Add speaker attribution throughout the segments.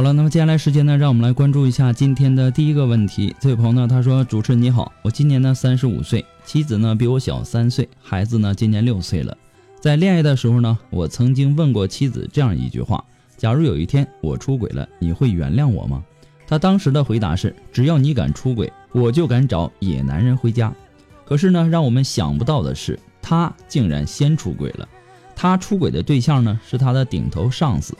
Speaker 1: 好了，那么接下来时间呢，让我们来关注一下今天的第一个问题。这位朋友呢，他说：“主持人你好，我今年呢三十五岁，妻子呢比我小三岁，孩子呢今年六岁了。在恋爱的时候呢，我曾经问过妻子这样一句话：假如有一天我出轨了，你会原谅我吗？他当时的回答是：只要你敢出轨，我就敢找野男人回家。可是呢，让我们想不到的是，他竟然先出轨了。他出轨的对象呢，是他的顶头上司。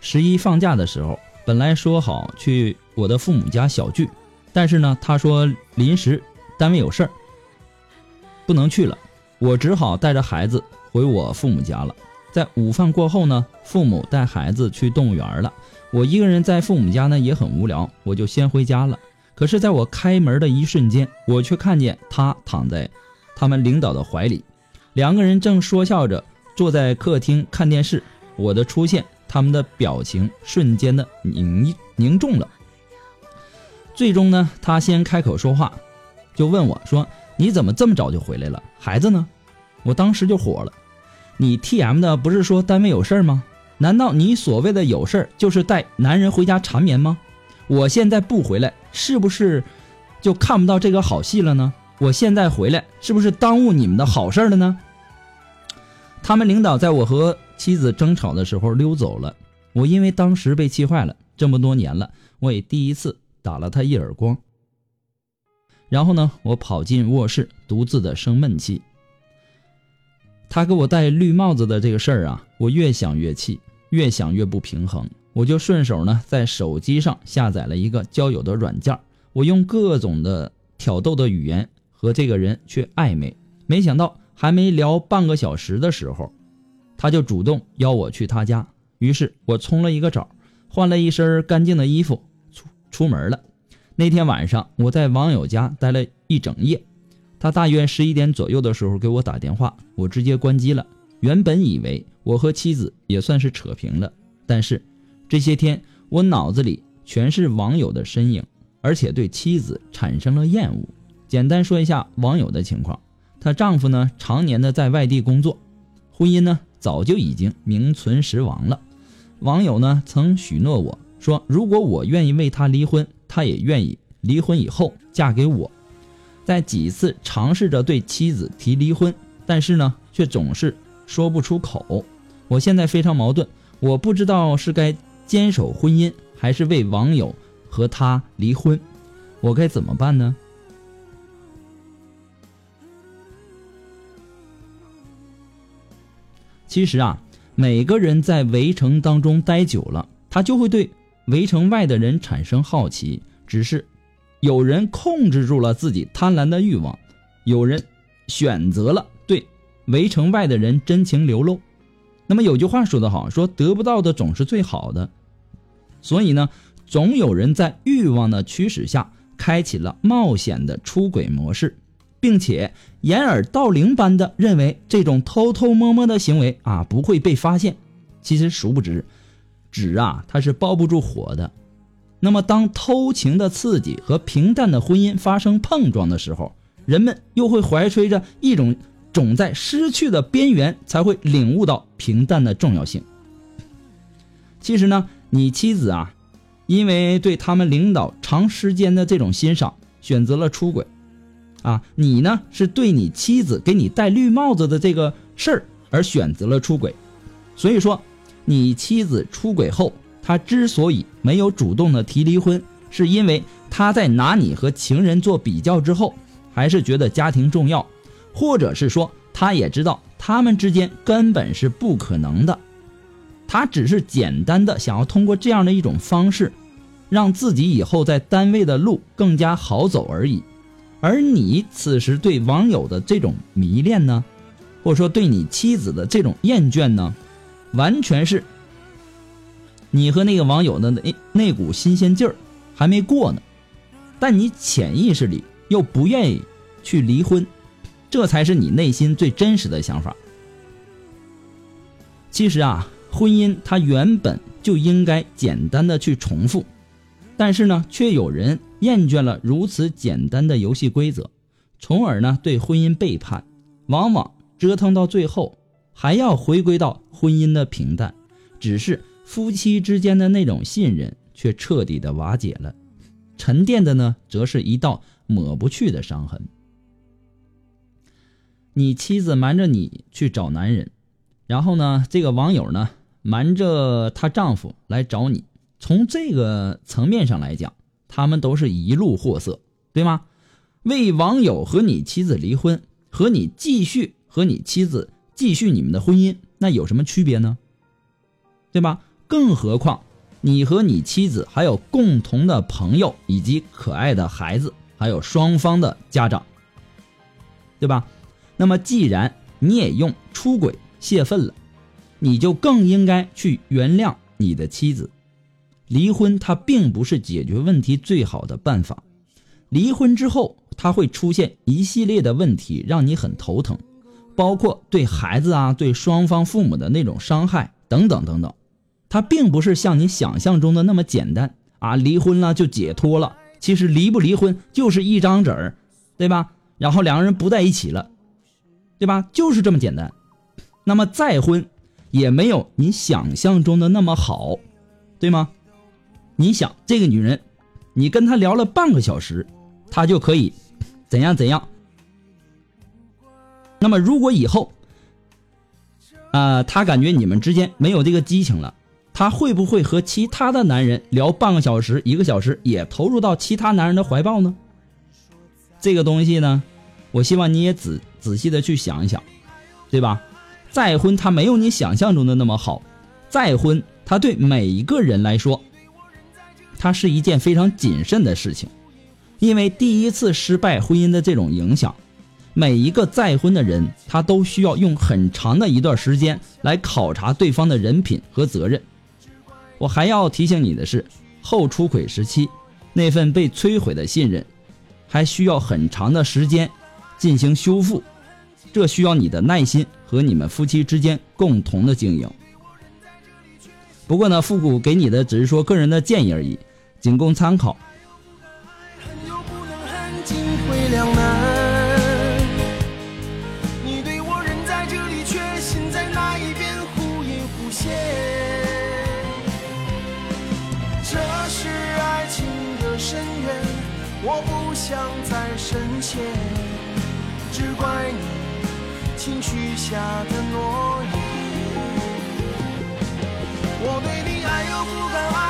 Speaker 1: 十一放假的时候。”本来说好去我的父母家小聚，但是呢，他说临时单位有事儿，不能去了。我只好带着孩子回我父母家了。在午饭过后呢，父母带孩子去动物园了。我一个人在父母家呢也很无聊，我就先回家了。可是，在我开门的一瞬间，我却看见他躺在他们领导的怀里，两个人正说笑着坐在客厅看电视。我的出现。他们的表情瞬间的凝凝重了。最终呢，他先开口说话，就问我说：“你怎么这么早就回来了？孩子呢？”我当时就火了：“你 T M 的不是说单位有事吗？难道你所谓的有事就是带男人回家缠绵吗？我现在不回来，是不是就看不到这个好戏了呢？我现在回来，是不是耽误你们的好事了呢？”他们领导在我和。妻子争吵的时候溜走了，我因为当时被气坏了，这么多年了，我也第一次打了他一耳光。然后呢，我跑进卧室，独自的生闷气。他给我戴绿帽子的这个事儿啊，我越想越气，越想越不平衡，我就顺手呢在手机上下载了一个交友的软件，我用各种的挑逗的语言和这个人去暧昧，没想到还没聊半个小时的时候。他就主动邀我去他家，于是我冲了一个澡，换了一身干净的衣服，出出门了。那天晚上我在网友家待了一整夜，他大约十一点左右的时候给我打电话，我直接关机了。原本以为我和妻子也算是扯平了，但是这些天我脑子里全是网友的身影，而且对妻子产生了厌恶。简单说一下网友的情况，她丈夫呢常年的在外地工作，婚姻呢。早就已经名存实亡了。网友呢曾许诺我说，如果我愿意为他离婚，他也愿意离婚以后嫁给我。在几次尝试着对妻子提离婚，但是呢却总是说不出口。我现在非常矛盾，我不知道是该坚守婚姻，还是为网友和他离婚，我该怎么办呢？其实啊，每个人在围城当中待久了，他就会对围城外的人产生好奇。只是有人控制住了自己贪婪的欲望，有人选择了对围城外的人真情流露。那么有句话说得好，说得不到的总是最好的，所以呢，总有人在欲望的驱使下，开启了冒险的出轨模式，并且掩耳盗铃般的认为这种偷偷摸摸的行为啊不会被发现。其实殊不知，纸啊它是包不住火的。那么当偷情的刺激和平淡的婚姻发生碰撞的时候，人们又会怀揣着一种总在失去的边缘才会领悟到平淡的重要性。其实呢，你妻子啊，因为对他们领导长时间的这种欣赏，选择了出轨，啊，你呢是对你妻子给你戴绿帽子的这个事儿而选择了出轨，所以说，你妻子出轨后，她之所以没有主动的提离婚，是因为她在拿你和情人做比较之后。还是觉得家庭重要，或者是说他也知道他们之间根本是不可能的，他只是简单的想要通过这样的一种方式，让自己以后在单位的路更加好走而已。而你此时对网友的这种迷恋呢，或者说对你妻子的这种厌倦呢，完全是你和那个网友的那那股新鲜劲儿还没过呢，但你潜意识里。又不愿意去离婚，这才是你内心最真实的想法。其实啊，婚姻它原本就应该简单的去重复，但是呢，却有人厌倦了如此简单的游戏规则，从而呢对婚姻背叛，往往折腾到最后还要回归到婚姻的平淡，只是夫妻之间的那种信任却彻底的瓦解了，沉淀的呢，则是一道。抹不去的伤痕。你妻子瞒着你去找男人，然后呢，这个网友呢瞒着她丈夫来找你。从这个层面上来讲，他们都是一路货色，对吗？为网友和你妻子离婚，和你继续和你妻子继续你们的婚姻，那有什么区别呢？对吧？更何况你和你妻子还有共同的朋友以及可爱的孩子。还有双方的家长，对吧？那么既然你也用出轨泄愤了，你就更应该去原谅你的妻子。离婚它并不是解决问题最好的办法，离婚之后它会出现一系列的问题，让你很头疼，包括对孩子啊、对双方父母的那种伤害等等等等。它并不是像你想象中的那么简单啊，离婚了就解脱了。其实离不离婚就是一张纸儿，对吧？然后两个人不在一起了，对吧？就是这么简单。那么再婚也没有你想象中的那么好，对吗？你想这个女人，你跟她聊了半个小时，她就可以怎样怎样。那么如果以后，啊，她感觉你们之间没有这个激情了。她会不会和其他的男人聊半个小时、一个小时，也投入到其他男人的怀抱呢？这个东西呢，我希望你也仔仔细的去想一想，对吧？再婚他没有你想象中的那么好，再婚他对每一个人来说，它是一件非常谨慎的事情，因为第一次失败婚姻的这种影响，每一个再婚的人他都需要用很长的一段时间来考察对方的人品和责任。我还要提醒你的是，后出轨时期，那份被摧毁的信任，还需要很长的时间进行修复，这需要你的耐心和你们夫妻之间共同的经营。不过呢，复古给你的只是说个人的建议而已，仅供参考。
Speaker 2: 我不想再深陷，只怪你轻许下的诺言。我对你爱又不敢爱，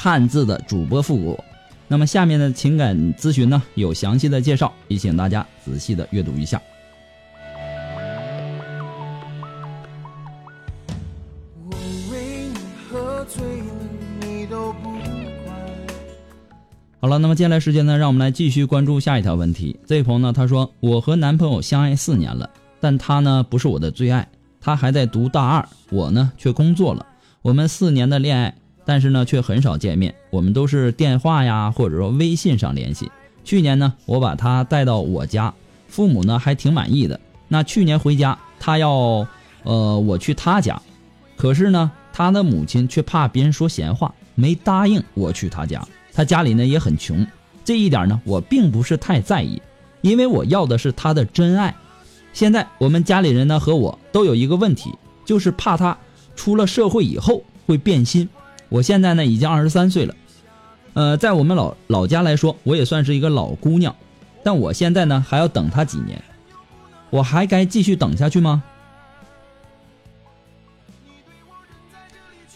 Speaker 1: 汉字的主播复古”。那么下面的情感咨询呢，有详细的介绍，也请大家仔细的阅读一下。
Speaker 2: 我为你喝醉了，你都不管。
Speaker 1: 好了，那么接下来时间呢，让我们来继续关注下一条问题。这位朋友呢，他说我和男朋友相爱四年了，但他呢不是我的最爱，他还在读大二，我呢却工作了。我们四年的恋爱，但是呢却很少见面，我们都是电话呀或者说微信上联系。去年呢，我把他带到我家，父母呢还挺满意的。那去年回家，他要呃我去他家，可是呢，他的母亲却怕别人说闲话，没答应我去他家。他家里呢也很穷，这一点呢我并不是太在意，因为我要的是他的真爱。现在我们家里人呢和我都有一个问题，就是怕他出了社会以后会变心。我现在呢已经二十三岁了，呃，在我们老老家来说，我也算是一个老姑娘，但我现在呢还要等他几年，我还该继续等下去吗？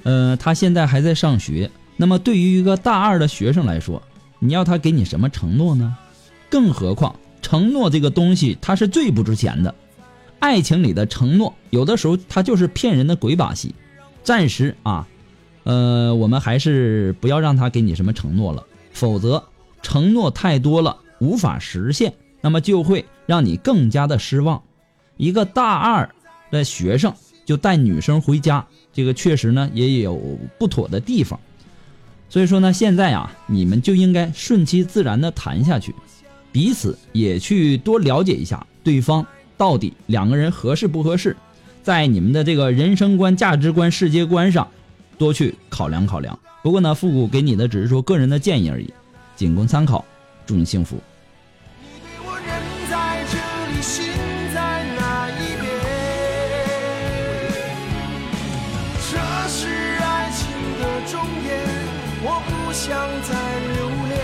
Speaker 1: 呃，他现在还在上学。那么对于一个大二的学生来说，你要他给你什么承诺呢？更何况承诺这个东西，它是最不值钱的。爱情里的承诺，有的时候它就是骗人的鬼把戏。暂时啊，呃，我们还是不要让他给你什么承诺了，否则承诺太多了无法实现，那么就会让你更加的失望。一个大二的学生就带女生回家，这个确实呢也有不妥的地方。所以说呢，现在啊，你们就应该顺其自然的谈下去，彼此也去多了解一下对方到底两个人合适不合适，在你们的这个人生观、价值观、世界观上多去考量考量。不过呢，复古给你的只是说个人的建议而已，仅供参考。祝你幸福。
Speaker 2: 你对我人在这里，心在那一边。这是爱情的终点，我不想再留恋，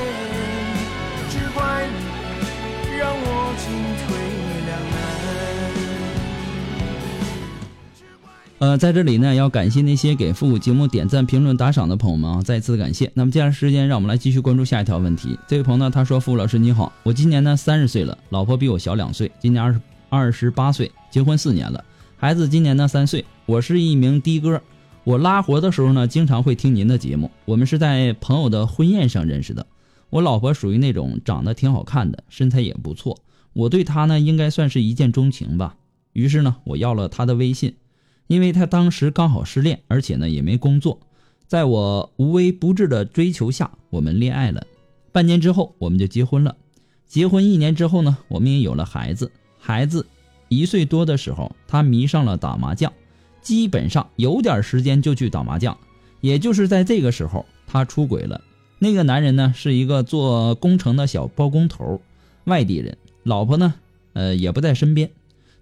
Speaker 2: 只怪你让我
Speaker 1: 呃，在这里呢，要感谢那些给复古节目点赞、评论、打赏的朋友们啊，再次感谢。那么接下来时间，让我们来继续关注下一条问题。这位朋友呢，他说：“付老师你好，我今年呢三十岁了，老婆比我小两岁，今年二十二十八岁，结婚四年了，孩子今年呢三岁。我是一名的哥，我拉活的时候呢，经常会听您的节目。我们是在朋友的婚宴上认识的。我老婆属于那种长得挺好看的，身材也不错，我对她呢应该算是一见钟情吧。于是呢，我要了她的微信。”因为他当时刚好失恋，而且呢也没工作，在我无微不至的追求下，我们恋爱了。半年之后，我们就结婚了。结婚一年之后呢，我们也有了孩子。孩子一岁多的时候，他迷上了打麻将，基本上有点时间就去打麻将。也就是在这个时候，他出轨了。那个男人呢，是一个做工程的小包工头，外地人，老婆呢，呃也不在身边。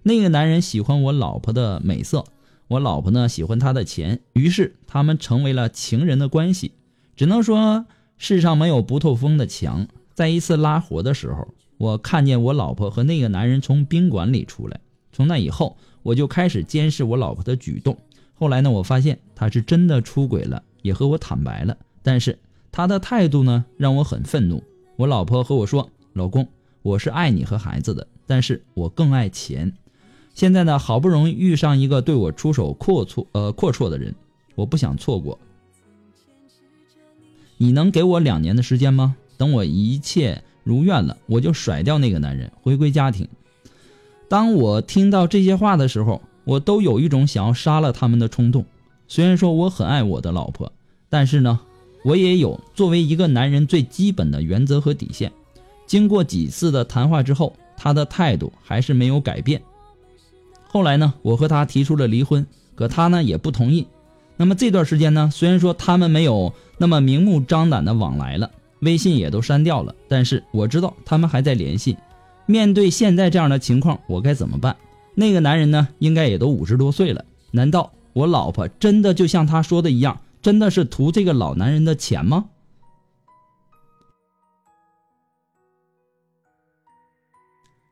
Speaker 1: 那个男人喜欢我老婆的美色。我老婆呢喜欢他的钱，于是他们成为了情人的关系。只能说世上没有不透风的墙。在一次拉活的时候，我看见我老婆和那个男人从宾馆里出来。从那以后，我就开始监视我老婆的举动。后来呢，我发现她是真的出轨了，也和我坦白了。但是她的态度呢，让我很愤怒。我老婆和我说：“老公，我是爱你和孩子的，但是我更爱钱。”现在呢，好不容易遇上一个对我出手阔绰呃阔绰的人，我不想错过。你能给我两年的时间吗？等我一切如愿了，我就甩掉那个男人，回归家庭。当我听到这些话的时候，我都有一种想要杀了他们的冲动。虽然说我很爱我的老婆，但是呢，我也有作为一个男人最基本的原则和底线。经过几次的谈话之后，他的态度还是没有改变。后来呢，我和他提出了离婚，可他呢也不同意。那么这段时间呢，虽然说他们没有那么明目张胆的往来了，微信也都删掉了，但是我知道他们还在联系。面对现在这样的情况，我该怎么办？那个男人呢，应该也都五十多岁了，难道我老婆真的就像他说的一样，真的是图这个老男人的钱吗？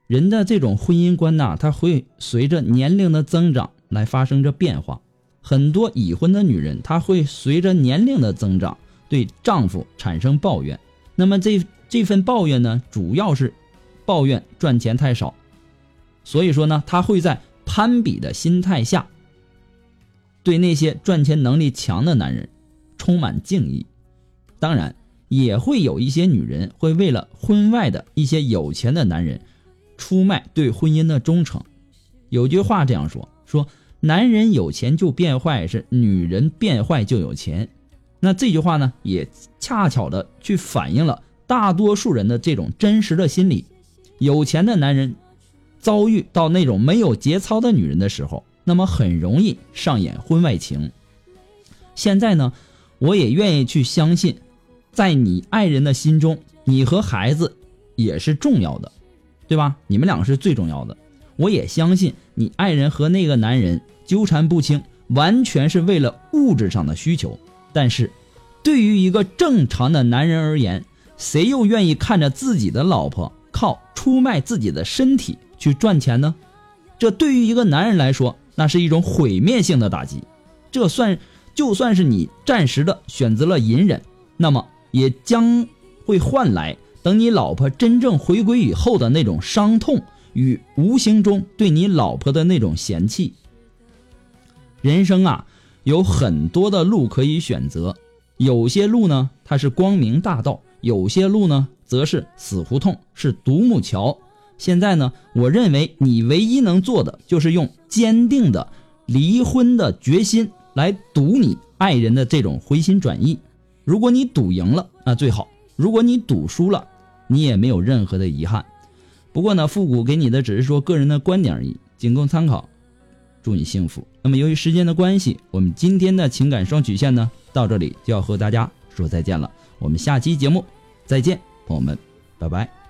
Speaker 1: 人的这种婚姻观呐，它会随着年龄的增长来发生着变化。很多已婚的女人，她会随着年龄的增长对丈夫产生抱怨。那么这这份抱怨呢，主要是抱怨赚钱太少。所以说呢，她会在攀比的心态下，对那些赚钱能力强的男人充满敬意。当然，也会有一些女人会为了婚外的一些有钱的男人。出卖对婚姻的忠诚，有句话这样说：说男人有钱就变坏，是女人变坏就有钱。那这句话呢，也恰巧的去反映了大多数人的这种真实的心理。有钱的男人遭遇到那种没有节操的女人的时候，那么很容易上演婚外情。现在呢，我也愿意去相信，在你爱人的心中，你和孩子也是重要的。对吧？你们两个是最重要的。我也相信你爱人和那个男人纠缠不清，完全是为了物质上的需求。但是，对于一个正常的男人而言，谁又愿意看着自己的老婆靠出卖自己的身体去赚钱呢？这对于一个男人来说，那是一种毁灭性的打击。这算就算是你暂时的选择了隐忍，那么也将会换来。等你老婆真正回归以后的那种伤痛与无形中对你老婆的那种嫌弃。人生啊，有很多的路可以选择，有些路呢它是光明大道，有些路呢则是死胡同，是独木桥。现在呢，我认为你唯一能做的就是用坚定的离婚的决心来赌你爱人的这种回心转意。如果你赌赢了，那最好；如果你赌输了，你也没有任何的遗憾，不过呢，复古给你的只是说个人的观点而已，仅供参考。祝你幸福。那么由于时间的关系，我们今天的情感双曲线呢，到这里就要和大家说再见了。我们下期节目再见，朋友们，拜拜。